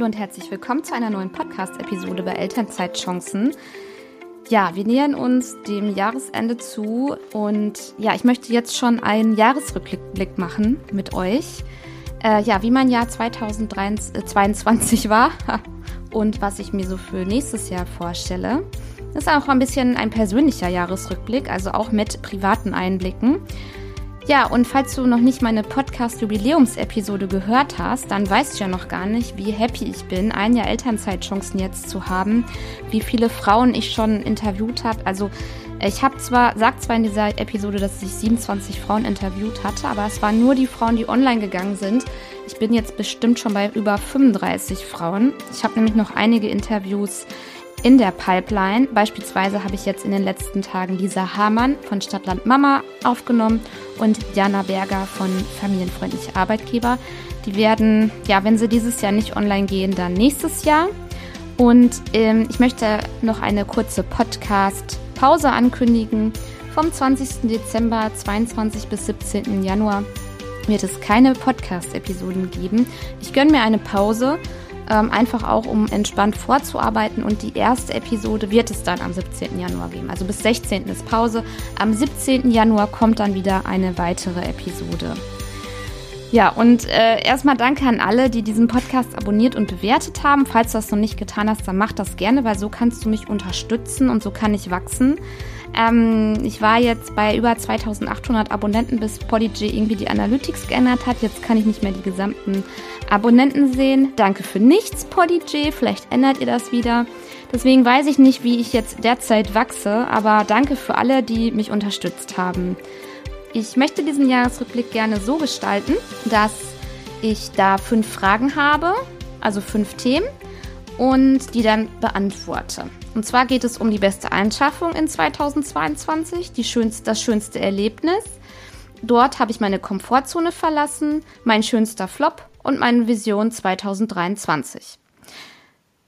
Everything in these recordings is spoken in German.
Hallo und herzlich willkommen zu einer neuen Podcast-Episode bei Elternzeitchancen. Ja, wir nähern uns dem Jahresende zu und ja, ich möchte jetzt schon einen Jahresrückblick machen mit euch. Äh, ja, wie mein Jahr 2022 war und was ich mir so für nächstes Jahr vorstelle. Das ist auch ein bisschen ein persönlicher Jahresrückblick, also auch mit privaten Einblicken. Ja, und falls du noch nicht meine Podcast-Jubiläumsepisode gehört hast, dann weißt du ja noch gar nicht, wie happy ich bin, ein Jahr Elternzeitchancen jetzt zu haben, wie viele Frauen ich schon interviewt habe. Also ich habe zwar, sagt zwar in dieser Episode, dass ich 27 Frauen interviewt hatte, aber es waren nur die Frauen, die online gegangen sind. Ich bin jetzt bestimmt schon bei über 35 Frauen. Ich habe nämlich noch einige Interviews in der Pipeline. Beispielsweise habe ich jetzt in den letzten Tagen Lisa Hamann von Stadtland Mama aufgenommen und Jana Berger von Familienfreundliche Arbeitgeber. Die werden, ja, wenn sie dieses Jahr nicht online gehen, dann nächstes Jahr. Und ähm, ich möchte noch eine kurze Podcast-Pause ankündigen. Vom 20. Dezember 22 bis 17. Januar wird es keine Podcast-Episoden geben. Ich gönne mir eine Pause ähm, einfach auch um entspannt vorzuarbeiten. Und die erste Episode wird es dann am 17. Januar geben. Also bis 16. ist Pause. Am 17. Januar kommt dann wieder eine weitere Episode. Ja, und äh, erstmal danke an alle, die diesen Podcast abonniert und bewertet haben. Falls du das noch nicht getan hast, dann mach das gerne, weil so kannst du mich unterstützen und so kann ich wachsen. Ähm, ich war jetzt bei über 2800 Abonnenten, bis Polyg irgendwie die Analytics geändert hat. Jetzt kann ich nicht mehr die gesamten Abonnenten sehen. Danke für nichts, Polyg. Vielleicht ändert ihr das wieder. Deswegen weiß ich nicht, wie ich jetzt derzeit wachse, aber danke für alle, die mich unterstützt haben. Ich möchte diesen Jahresrückblick gerne so gestalten, dass ich da fünf Fragen habe, also fünf Themen, und die dann beantworte. Und zwar geht es um die beste Einschaffung in 2022, die schönste, das schönste Erlebnis. Dort habe ich meine Komfortzone verlassen, mein schönster Flop und meine Vision 2023.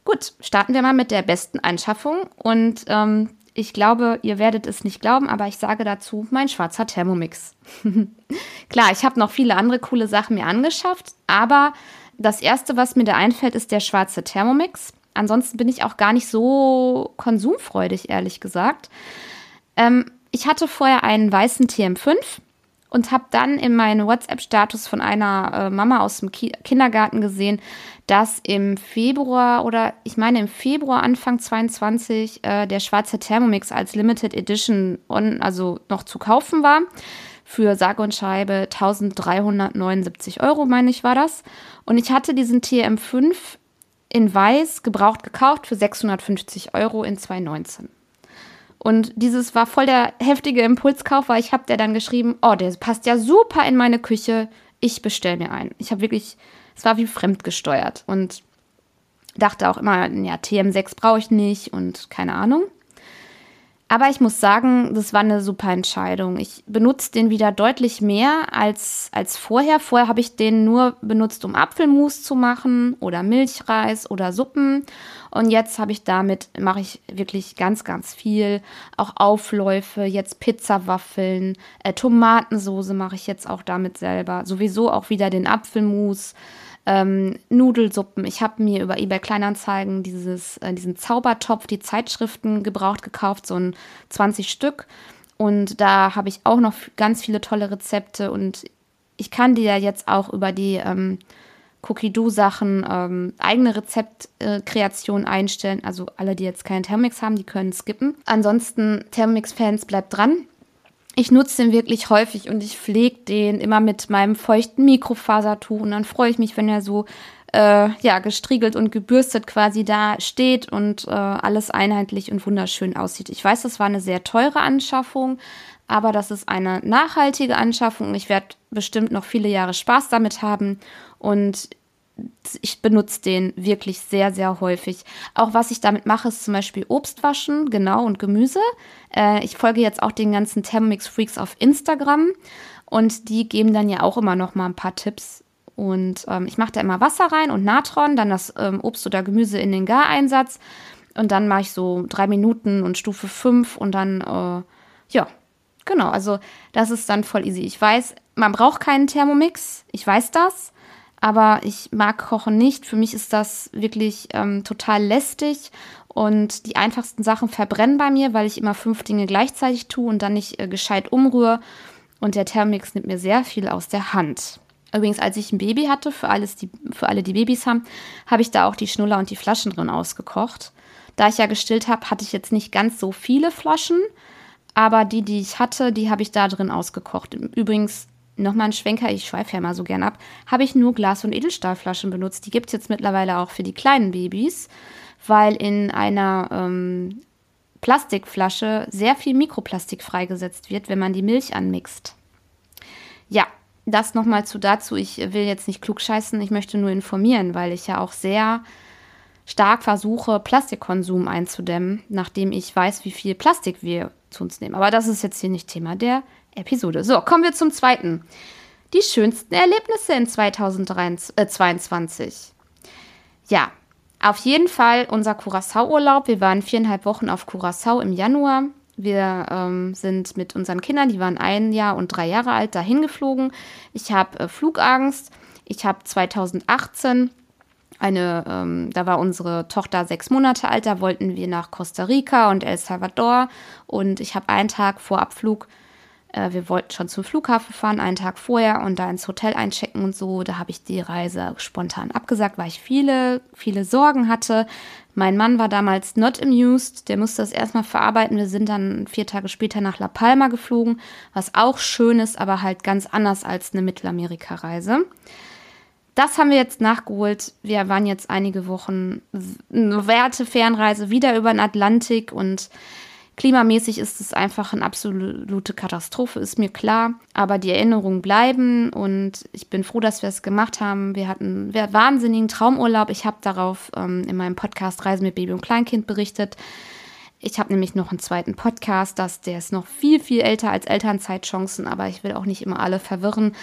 Gut, starten wir mal mit der besten Einschaffung. Und ähm, ich glaube, ihr werdet es nicht glauben, aber ich sage dazu mein schwarzer Thermomix. Klar, ich habe noch viele andere coole Sachen mir angeschafft, aber das erste, was mir da einfällt, ist der schwarze Thermomix. Ansonsten bin ich auch gar nicht so konsumfreudig, ehrlich gesagt. Ähm, ich hatte vorher einen weißen TM5 und habe dann in meinen WhatsApp-Status von einer äh, Mama aus dem Ki Kindergarten gesehen, dass im Februar oder ich meine im Februar Anfang 22 äh, der schwarze Thermomix als Limited Edition on, also noch zu kaufen war. Für sage und Scheibe 1379 Euro, meine ich, war das. Und ich hatte diesen TM5 in weiß gebraucht gekauft für 650 Euro in 2019. Und dieses war voll der heftige Impulskauf, weil ich habe der dann geschrieben, oh, der passt ja super in meine Küche, ich bestelle mir einen. Ich habe wirklich, es war wie fremdgesteuert und dachte auch immer, ja, TM6 brauche ich nicht und keine Ahnung. Aber ich muss sagen, das war eine super Entscheidung. Ich benutze den wieder deutlich mehr als, als vorher. Vorher habe ich den nur benutzt, um Apfelmus zu machen oder Milchreis oder Suppen. Und jetzt habe ich damit, mache ich wirklich ganz, ganz viel. Auch Aufläufe, jetzt Pizzawaffeln, äh, Tomatensoße mache ich jetzt auch damit selber. Sowieso auch wieder den Apfelmus ähm, Nudelsuppen. Ich habe mir über eBay Kleinanzeigen dieses, äh, diesen Zaubertopf, die Zeitschriften gebraucht gekauft, so ein 20 Stück. Und da habe ich auch noch ganz viele tolle Rezepte und ich kann dir jetzt auch über die ähm, Cookie-Do-Sachen ähm, eigene Rezeptkreation äh, einstellen. Also alle, die jetzt keinen Thermomix haben, die können skippen. Ansonsten, Thermomix-Fans, bleibt dran ich nutze den wirklich häufig und ich pflege den immer mit meinem feuchten Mikrofasertuch und dann freue ich mich, wenn er so äh, ja gestriegelt und gebürstet quasi da steht und äh, alles einheitlich und wunderschön aussieht. Ich weiß, das war eine sehr teure Anschaffung, aber das ist eine nachhaltige Anschaffung. Und ich werde bestimmt noch viele Jahre Spaß damit haben. Und ich benutze den wirklich sehr, sehr häufig. Auch was ich damit mache, ist zum Beispiel Obst waschen, genau, und Gemüse. Äh, ich folge jetzt auch den ganzen Thermomix Freaks auf Instagram und die geben dann ja auch immer noch mal ein paar Tipps. Und ähm, ich mache da immer Wasser rein und Natron, dann das ähm, Obst oder Gemüse in den Gareinsatz. Und dann mache ich so drei Minuten und Stufe fünf und dann, äh, ja, genau. Also das ist dann voll easy. Ich weiß, man braucht keinen Thermomix. Ich weiß das. Aber ich mag Kochen nicht. Für mich ist das wirklich ähm, total lästig und die einfachsten Sachen verbrennen bei mir, weil ich immer fünf Dinge gleichzeitig tue und dann nicht äh, gescheit umrühre. Und der Thermomix nimmt mir sehr viel aus der Hand. Übrigens, als ich ein Baby hatte, für, alles die, für alle, die Babys haben, habe ich da auch die Schnuller und die Flaschen drin ausgekocht. Da ich ja gestillt habe, hatte ich jetzt nicht ganz so viele Flaschen, aber die, die ich hatte, die habe ich da drin ausgekocht. Übrigens, nochmal ein Schwenker, ich schweife ja mal so gern ab, habe ich nur Glas- und Edelstahlflaschen benutzt. Die gibt es jetzt mittlerweile auch für die kleinen Babys, weil in einer ähm, Plastikflasche sehr viel Mikroplastik freigesetzt wird, wenn man die Milch anmixt. Ja, das nochmal zu dazu. Ich will jetzt nicht klugscheißen, ich möchte nur informieren, weil ich ja auch sehr stark versuche, Plastikkonsum einzudämmen, nachdem ich weiß, wie viel Plastik wir zu uns nehmen. Aber das ist jetzt hier nicht Thema der Episode. So, kommen wir zum zweiten. Die schönsten Erlebnisse in 2022. Äh, ja, auf jeden Fall unser Curacao-Urlaub. Wir waren viereinhalb Wochen auf Curacao im Januar. Wir ähm, sind mit unseren Kindern, die waren ein Jahr und drei Jahre alt, dahin geflogen. Ich habe äh, Flugangst. Ich habe 2018 eine, ähm, da war unsere Tochter sechs Monate alt, da wollten wir nach Costa Rica und El Salvador. Und ich habe einen Tag vor Abflug wir wollten schon zum Flughafen fahren, einen Tag vorher und da ins Hotel einchecken und so. Da habe ich die Reise spontan abgesagt, weil ich viele, viele Sorgen hatte. Mein Mann war damals not amused, der musste das erstmal verarbeiten. Wir sind dann vier Tage später nach La Palma geflogen, was auch schön ist, aber halt ganz anders als eine Mittelamerika-Reise. Das haben wir jetzt nachgeholt. Wir waren jetzt einige Wochen eine Werte Fernreise wieder über den Atlantik und Klimamäßig ist es einfach eine absolute Katastrophe, ist mir klar. Aber die Erinnerungen bleiben und ich bin froh, dass wir es gemacht haben. Wir hatten einen wahnsinnigen Traumurlaub. Ich habe darauf ähm, in meinem Podcast Reisen mit Baby und Kleinkind berichtet. Ich habe nämlich noch einen zweiten Podcast, das, der ist noch viel, viel älter als Elternzeitchancen, aber ich will auch nicht immer alle verwirren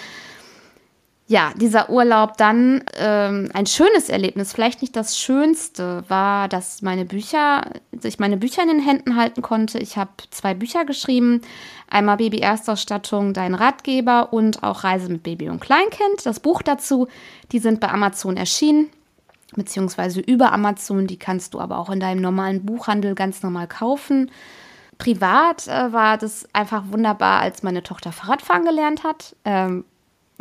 ja, dieser Urlaub dann ähm, ein schönes Erlebnis, vielleicht nicht das Schönste, war, dass meine Bücher, ich meine Bücher in den Händen halten konnte. Ich habe zwei Bücher geschrieben, einmal Baby Erstausstattung, dein Ratgeber und auch Reise mit Baby und Kleinkind. Das Buch dazu, die sind bei Amazon erschienen, beziehungsweise über Amazon. Die kannst du aber auch in deinem normalen Buchhandel ganz normal kaufen. Privat äh, war das einfach wunderbar, als meine Tochter Fahrradfahren gelernt hat. Ähm,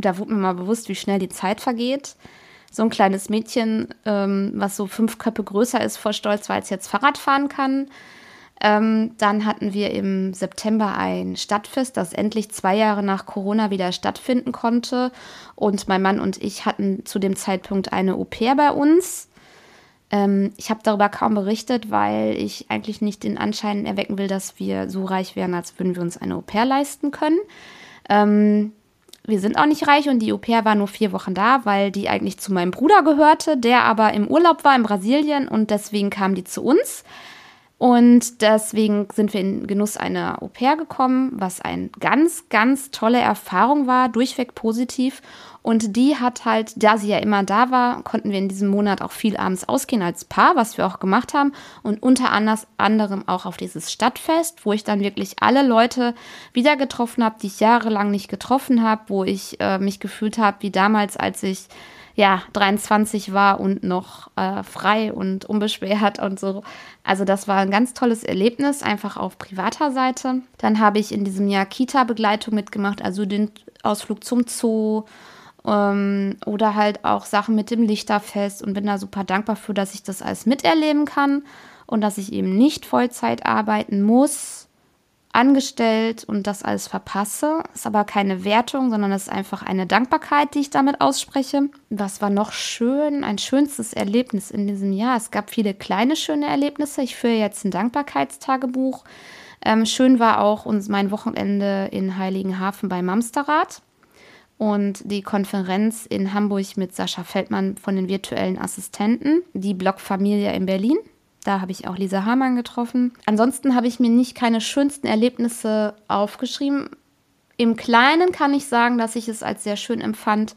da wurde mir mal bewusst, wie schnell die Zeit vergeht. So ein kleines Mädchen, ähm, was so fünf Köpfe größer ist vor Stolz, weil es jetzt Fahrrad fahren kann. Ähm, dann hatten wir im September ein Stadtfest, das endlich zwei Jahre nach Corona wieder stattfinden konnte. Und mein Mann und ich hatten zu dem Zeitpunkt eine Au pair bei uns. Ähm, ich habe darüber kaum berichtet, weil ich eigentlich nicht den Anschein erwecken will, dass wir so reich wären, als würden wir uns eine Au pair leisten können. Ähm, wir sind auch nicht reich und die Au war nur vier Wochen da, weil die eigentlich zu meinem Bruder gehörte, der aber im Urlaub war in Brasilien und deswegen kam die zu uns. Und deswegen sind wir in Genuss einer Au pair gekommen, was eine ganz, ganz tolle Erfahrung war, durchweg positiv. Und die hat halt, da sie ja immer da war, konnten wir in diesem Monat auch viel abends ausgehen als Paar, was wir auch gemacht haben. Und unter anderem auch auf dieses Stadtfest, wo ich dann wirklich alle Leute wieder getroffen habe, die ich jahrelang nicht getroffen habe, wo ich äh, mich gefühlt habe wie damals, als ich ja, 23 war und noch äh, frei und unbeschwert und so. Also das war ein ganz tolles Erlebnis, einfach auf privater Seite. Dann habe ich in diesem Jahr Kita-Begleitung mitgemacht, also den Ausflug zum Zoo ähm, oder halt auch Sachen mit dem Lichterfest und bin da super dankbar für, dass ich das alles miterleben kann und dass ich eben nicht Vollzeit arbeiten muss angestellt und das alles verpasse. Ist aber keine Wertung, sondern es ist einfach eine Dankbarkeit, die ich damit ausspreche. Was war noch schön? Ein schönstes Erlebnis in diesem Jahr. Es gab viele kleine schöne Erlebnisse. Ich führe jetzt ein Dankbarkeitstagebuch. Ähm, schön war auch uns mein Wochenende in Heiligenhafen bei Mamsterrad und die Konferenz in Hamburg mit Sascha Feldmann von den virtuellen Assistenten, die Blogfamilie in Berlin. Da habe ich auch Lisa Hamann getroffen. Ansonsten habe ich mir nicht keine schönsten Erlebnisse aufgeschrieben. Im Kleinen kann ich sagen, dass ich es als sehr schön empfand,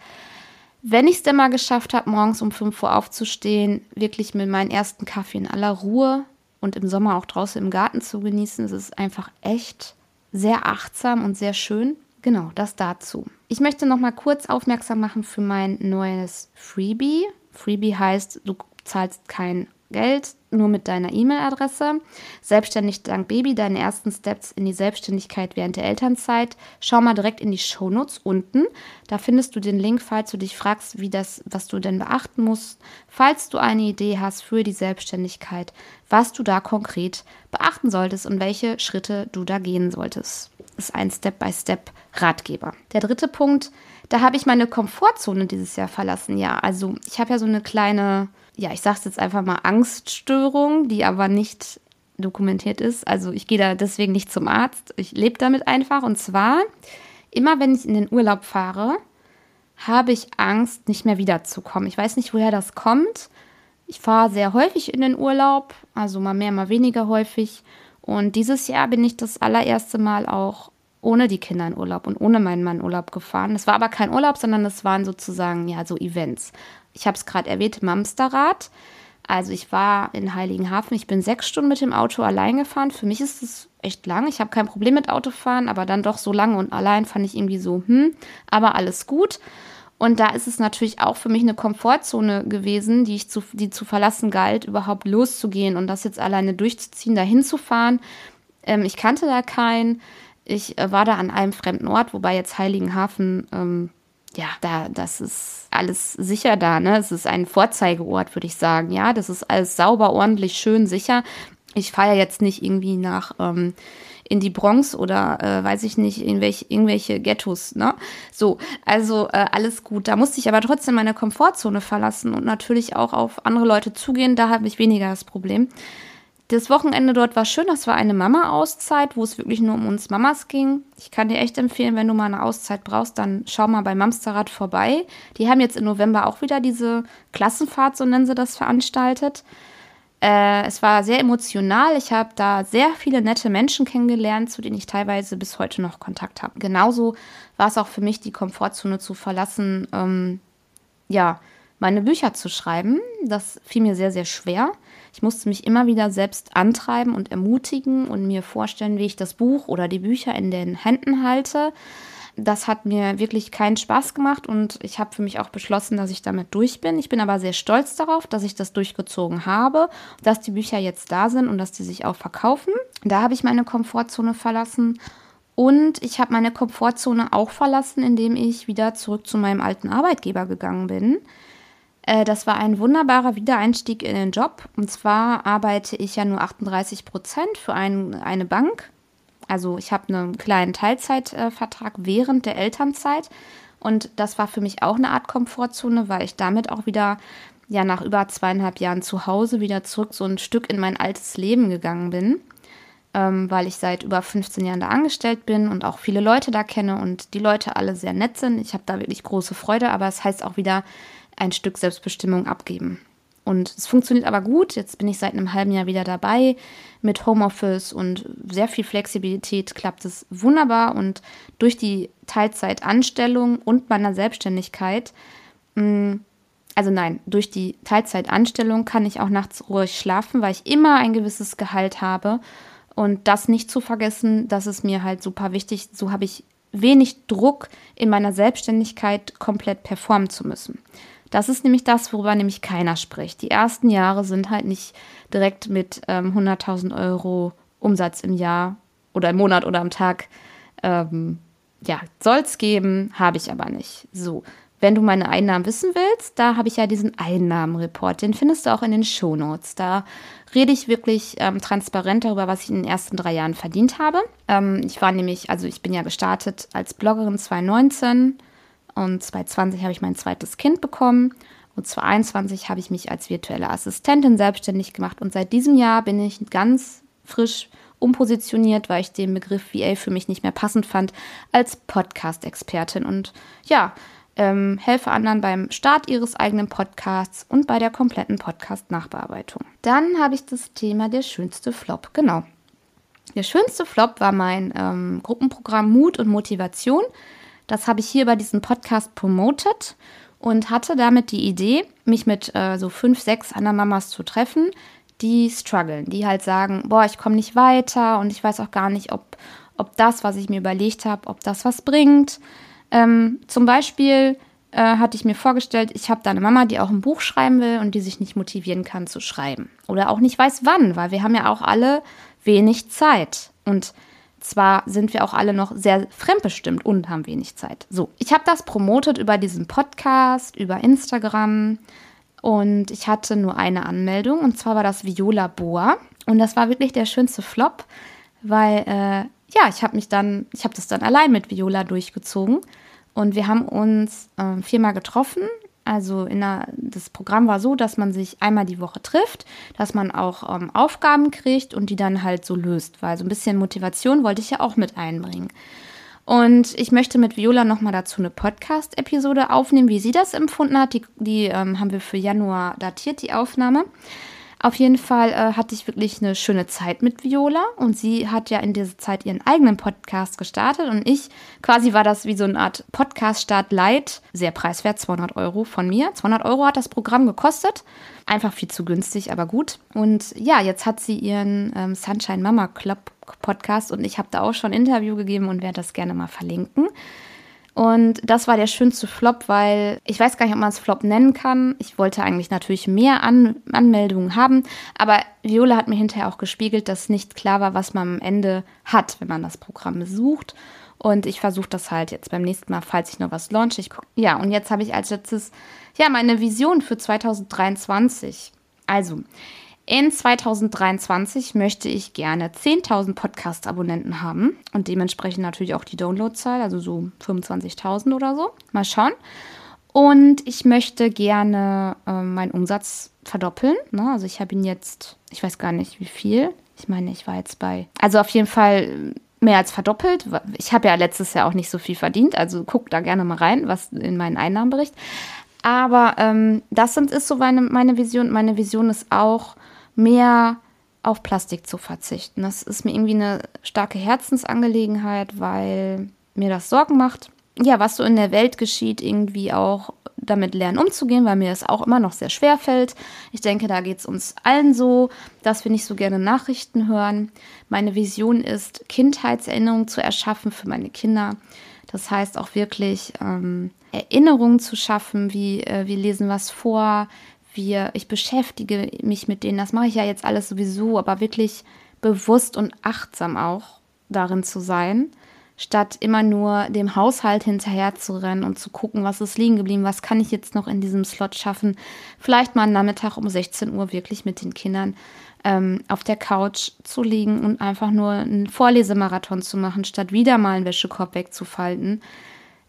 wenn ich es denn mal geschafft habe, morgens um 5 Uhr aufzustehen, wirklich mit meinem ersten Kaffee in aller Ruhe und im Sommer auch draußen im Garten zu genießen. Es ist einfach echt sehr achtsam und sehr schön. Genau, das dazu. Ich möchte noch mal kurz aufmerksam machen für mein neues Freebie. Freebie heißt, du zahlst kein Geld, nur mit deiner E-Mail-Adresse. Selbstständig dank Baby, deine ersten Steps in die Selbstständigkeit während der Elternzeit. Schau mal direkt in die Shownotes unten. Da findest du den Link, falls du dich fragst, wie das, was du denn beachten musst, falls du eine Idee hast für die Selbstständigkeit, was du da konkret beachten solltest und welche Schritte du da gehen solltest. Ist ein Step-by-Step-Ratgeber. Der dritte Punkt, da habe ich meine Komfortzone dieses Jahr verlassen. Ja, also ich habe ja so eine kleine ja, ich sage es jetzt einfach mal Angststörung, die aber nicht dokumentiert ist. Also ich gehe da deswegen nicht zum Arzt. Ich lebe damit einfach. Und zwar, immer wenn ich in den Urlaub fahre, habe ich Angst, nicht mehr wiederzukommen. Ich weiß nicht, woher das kommt. Ich fahre sehr häufig in den Urlaub, also mal mehr, mal weniger häufig. Und dieses Jahr bin ich das allererste Mal auch ohne die Kinder in Urlaub und ohne meinen Mann Urlaub gefahren. Es war aber kein Urlaub, sondern es waren sozusagen ja so Events ich habe es gerade erwähnt, Mamsterrad. Also ich war in Heiligenhafen, ich bin sechs Stunden mit dem Auto allein gefahren. Für mich ist es echt lang. Ich habe kein Problem mit Autofahren, aber dann doch so lange und allein fand ich irgendwie so, hm, aber alles gut. Und da ist es natürlich auch für mich eine Komfortzone gewesen, die ich zu, die zu verlassen galt, überhaupt loszugehen und das jetzt alleine durchzuziehen, dahin zu fahren. Ähm, ich kannte da keinen. Ich äh, war da an einem fremden Ort, wobei jetzt Heiligenhafen ähm, ja, da, das ist alles sicher da, ne? Es ist ein Vorzeigeort, würde ich sagen. Ja, das ist alles sauber, ordentlich, schön, sicher. Ich fahre ja jetzt nicht irgendwie nach ähm, in die Bronx oder äh, weiß ich nicht, in welche, irgendwelche Ghettos, ne? So, also äh, alles gut. Da musste ich aber trotzdem meine Komfortzone verlassen und natürlich auch auf andere Leute zugehen. Da habe ich weniger das Problem. Das Wochenende dort war schön. Das war eine Mama-Auszeit, wo es wirklich nur um uns Mamas ging. Ich kann dir echt empfehlen, wenn du mal eine Auszeit brauchst, dann schau mal bei Mamsterrad vorbei. Die haben jetzt im November auch wieder diese Klassenfahrt, so nennen sie das, veranstaltet. Äh, es war sehr emotional. Ich habe da sehr viele nette Menschen kennengelernt, zu denen ich teilweise bis heute noch Kontakt habe. Genauso war es auch für mich, die Komfortzone zu verlassen, ähm, ja, meine Bücher zu schreiben. Das fiel mir sehr, sehr schwer. Ich musste mich immer wieder selbst antreiben und ermutigen und mir vorstellen, wie ich das Buch oder die Bücher in den Händen halte. Das hat mir wirklich keinen Spaß gemacht und ich habe für mich auch beschlossen, dass ich damit durch bin. Ich bin aber sehr stolz darauf, dass ich das durchgezogen habe, dass die Bücher jetzt da sind und dass die sich auch verkaufen. Da habe ich meine Komfortzone verlassen und ich habe meine Komfortzone auch verlassen, indem ich wieder zurück zu meinem alten Arbeitgeber gegangen bin. Äh, das war ein wunderbarer Wiedereinstieg in den Job. Und zwar arbeite ich ja nur 38 Prozent für ein, eine Bank. Also ich habe einen kleinen Teilzeitvertrag während der Elternzeit. Und das war für mich auch eine Art Komfortzone, weil ich damit auch wieder ja nach über zweieinhalb Jahren zu Hause wieder zurück so ein Stück in mein altes Leben gegangen bin. Ähm, weil ich seit über 15 Jahren da angestellt bin und auch viele Leute da kenne und die Leute alle sehr nett sind. Ich habe da wirklich große Freude, aber es heißt auch wieder, ein Stück Selbstbestimmung abgeben. Und es funktioniert aber gut. Jetzt bin ich seit einem halben Jahr wieder dabei mit Homeoffice und sehr viel Flexibilität klappt es wunderbar. Und durch die Teilzeitanstellung und meiner Selbstständigkeit, mm, also nein, durch die Teilzeitanstellung kann ich auch nachts ruhig schlafen, weil ich immer ein gewisses Gehalt habe. Und das nicht zu vergessen, das ist mir halt super wichtig. So habe ich wenig Druck in meiner Selbstständigkeit komplett performen zu müssen. Das ist nämlich das, worüber nämlich keiner spricht. Die ersten Jahre sind halt nicht direkt mit ähm, 100.000 Euro Umsatz im Jahr oder im Monat oder am Tag. Ähm, ja, soll es geben, habe ich aber nicht. So, wenn du meine Einnahmen wissen willst, da habe ich ja diesen Einnahmenreport. Den findest du auch in den Shownotes. Da rede ich wirklich ähm, transparent darüber, was ich in den ersten drei Jahren verdient habe. Ähm, ich war nämlich, also ich bin ja gestartet als Bloggerin 2019 und 2020 habe ich mein zweites Kind bekommen. Und 2021 habe ich mich als virtuelle Assistentin selbstständig gemacht. Und seit diesem Jahr bin ich ganz frisch umpositioniert, weil ich den Begriff VA für mich nicht mehr passend fand, als Podcast-Expertin. Und ja, ähm, helfe anderen beim Start ihres eigenen Podcasts und bei der kompletten Podcast-Nachbearbeitung. Dann habe ich das Thema der schönste Flop. Genau. Der schönste Flop war mein ähm, Gruppenprogramm Mut und Motivation. Das habe ich hier bei diesem Podcast promotet und hatte damit die Idee, mich mit äh, so fünf, sechs anderen Mamas zu treffen, die strugglen, die halt sagen, boah, ich komme nicht weiter und ich weiß auch gar nicht, ob, ob das, was ich mir überlegt habe, ob das was bringt. Ähm, zum Beispiel äh, hatte ich mir vorgestellt, ich habe da eine Mama, die auch ein Buch schreiben will und die sich nicht motivieren kann zu schreiben. Oder auch nicht weiß wann, weil wir haben ja auch alle wenig Zeit. Und zwar sind wir auch alle noch sehr fremdbestimmt und haben wenig Zeit. So, ich habe das promotet über diesen Podcast, über Instagram. Und ich hatte nur eine Anmeldung und zwar war das Viola Boa. Und das war wirklich der schönste Flop, weil äh, ja, ich habe mich dann, ich habe das dann allein mit Viola durchgezogen. Und wir haben uns äh, viermal getroffen also der, das Programm war so, dass man sich einmal die Woche trifft, dass man auch ähm, Aufgaben kriegt und die dann halt so löst, weil so ein bisschen Motivation wollte ich ja auch mit einbringen. Und ich möchte mit Viola nochmal dazu eine Podcast-Episode aufnehmen, wie sie das empfunden hat. Die, die ähm, haben wir für Januar datiert, die Aufnahme. Auf jeden Fall äh, hatte ich wirklich eine schöne Zeit mit Viola und sie hat ja in dieser Zeit ihren eigenen Podcast gestartet und ich quasi war das wie so eine Art Podcast-Start Light, sehr preiswert, 200 Euro von mir. 200 Euro hat das Programm gekostet, einfach viel zu günstig, aber gut. Und ja, jetzt hat sie ihren ähm, Sunshine Mama Club Podcast und ich habe da auch schon ein Interview gegeben und werde das gerne mal verlinken. Und das war der schönste Flop, weil ich weiß gar nicht, ob man es Flop nennen kann. Ich wollte eigentlich natürlich mehr An Anmeldungen haben, aber Viola hat mir hinterher auch gespiegelt, dass nicht klar war, was man am Ende hat, wenn man das Programm besucht. Und ich versuche das halt jetzt beim nächsten Mal, falls ich noch was launche. Ich guck, ja, und jetzt habe ich als letztes ja meine Vision für 2023. Also, in 2023 möchte ich gerne 10.000 Podcast-Abonnenten haben und dementsprechend natürlich auch die Downloadzahl, also so 25.000 oder so. Mal schauen. Und ich möchte gerne äh, meinen Umsatz verdoppeln. Ne? Also ich habe ihn jetzt, ich weiß gar nicht wie viel. Ich meine, ich war jetzt bei, also auf jeden Fall mehr als verdoppelt. Ich habe ja letztes Jahr auch nicht so viel verdient, also guck da gerne mal rein, was in meinen Einnahmenbericht. Aber ähm, das sind, ist so meine, meine Vision. Meine Vision ist auch, mehr auf Plastik zu verzichten. Das ist mir irgendwie eine starke Herzensangelegenheit, weil mir das Sorgen macht. Ja, was so in der Welt geschieht, irgendwie auch damit lernen umzugehen, weil mir das auch immer noch sehr schwer fällt. Ich denke, da geht es uns allen so, dass wir nicht so gerne Nachrichten hören. Meine Vision ist, Kindheitserinnerungen zu erschaffen für meine Kinder. Das heißt auch wirklich ähm, Erinnerungen zu schaffen, wie äh, wir lesen was vor, wir, ich beschäftige mich mit denen. Das mache ich ja jetzt alles sowieso, aber wirklich bewusst und achtsam auch darin zu sein, statt immer nur dem Haushalt hinterher zu rennen und zu gucken, was ist liegen geblieben, was kann ich jetzt noch in diesem Slot schaffen. Vielleicht mal einen Nachmittag um 16 Uhr wirklich mit den Kindern ähm, auf der Couch zu liegen und einfach nur einen Vorlesemarathon zu machen, statt wieder mal einen Wäschekorb wegzufalten.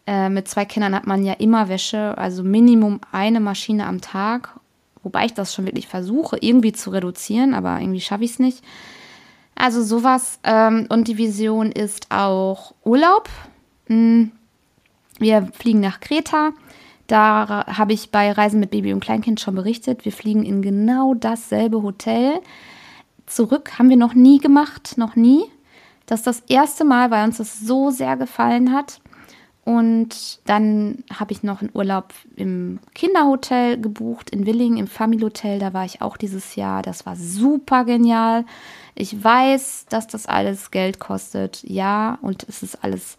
Äh, mit zwei Kindern hat man ja immer Wäsche, also Minimum eine Maschine am Tag Wobei ich das schon wirklich versuche, irgendwie zu reduzieren, aber irgendwie schaffe ich es nicht. Also sowas. Ähm, und die Vision ist auch Urlaub. Hm. Wir fliegen nach Kreta. Da habe ich bei Reisen mit Baby und Kleinkind schon berichtet. Wir fliegen in genau dasselbe Hotel. Zurück haben wir noch nie gemacht, noch nie. Das ist das erste Mal, weil uns das so sehr gefallen hat. Und dann habe ich noch einen Urlaub im Kinderhotel gebucht, in Willingen, im Family Hotel. Da war ich auch dieses Jahr. Das war super genial. Ich weiß, dass das alles Geld kostet. Ja, und es ist alles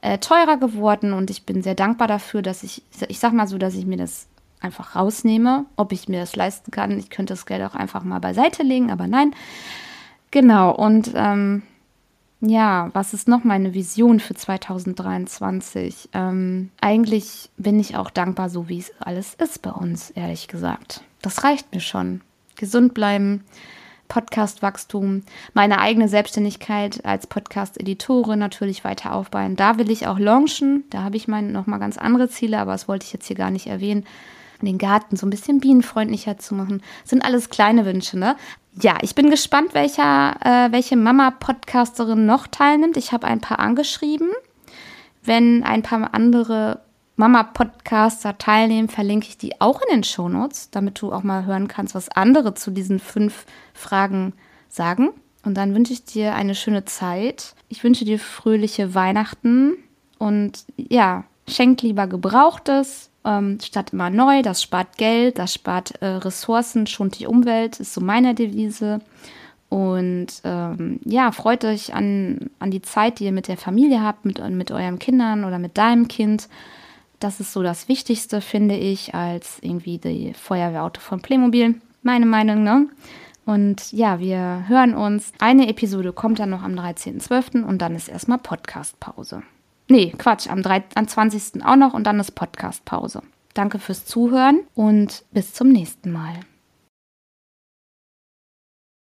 äh, teurer geworden. Und ich bin sehr dankbar dafür, dass ich, ich sag mal so, dass ich mir das einfach rausnehme. Ob ich mir das leisten kann. Ich könnte das Geld auch einfach mal beiseite legen, aber nein. Genau. Und ähm, ja, was ist noch meine Vision für 2023? Ähm, eigentlich bin ich auch dankbar, so wie es alles ist bei uns, ehrlich gesagt. Das reicht mir schon. Gesund bleiben, Podcast-Wachstum, meine eigene Selbstständigkeit als Podcast-Editorin natürlich weiter aufbauen. Da will ich auch launchen. Da habe ich meine nochmal ganz andere Ziele, aber das wollte ich jetzt hier gar nicht erwähnen den Garten so ein bisschen bienenfreundlicher zu machen. Das sind alles kleine Wünsche, ne? Ja, ich bin gespannt, welcher, äh, welche Mama-Podcasterin noch teilnimmt. Ich habe ein paar angeschrieben. Wenn ein paar andere Mama-Podcaster teilnehmen, verlinke ich die auch in den Shownotes, damit du auch mal hören kannst, was andere zu diesen fünf Fragen sagen. Und dann wünsche ich dir eine schöne Zeit. Ich wünsche dir fröhliche Weihnachten und ja, schenk lieber Gebrauchtes ähm, statt immer neu. Das spart Geld, das spart äh, Ressourcen, schont die Umwelt, ist so meine Devise. Und ähm, ja, freut euch an, an die Zeit, die ihr mit der Familie habt, mit, mit euren Kindern oder mit deinem Kind. Das ist so das Wichtigste, finde ich, als irgendwie die Feuerwehrauto von Playmobil. Meine Meinung, ne? Und ja, wir hören uns. Eine Episode kommt dann noch am 13.12. und dann ist erstmal Podcast-Pause. Nee, Quatsch, am, 3, am 20. auch noch und dann ist Podcast-Pause. Danke fürs Zuhören und bis zum nächsten Mal.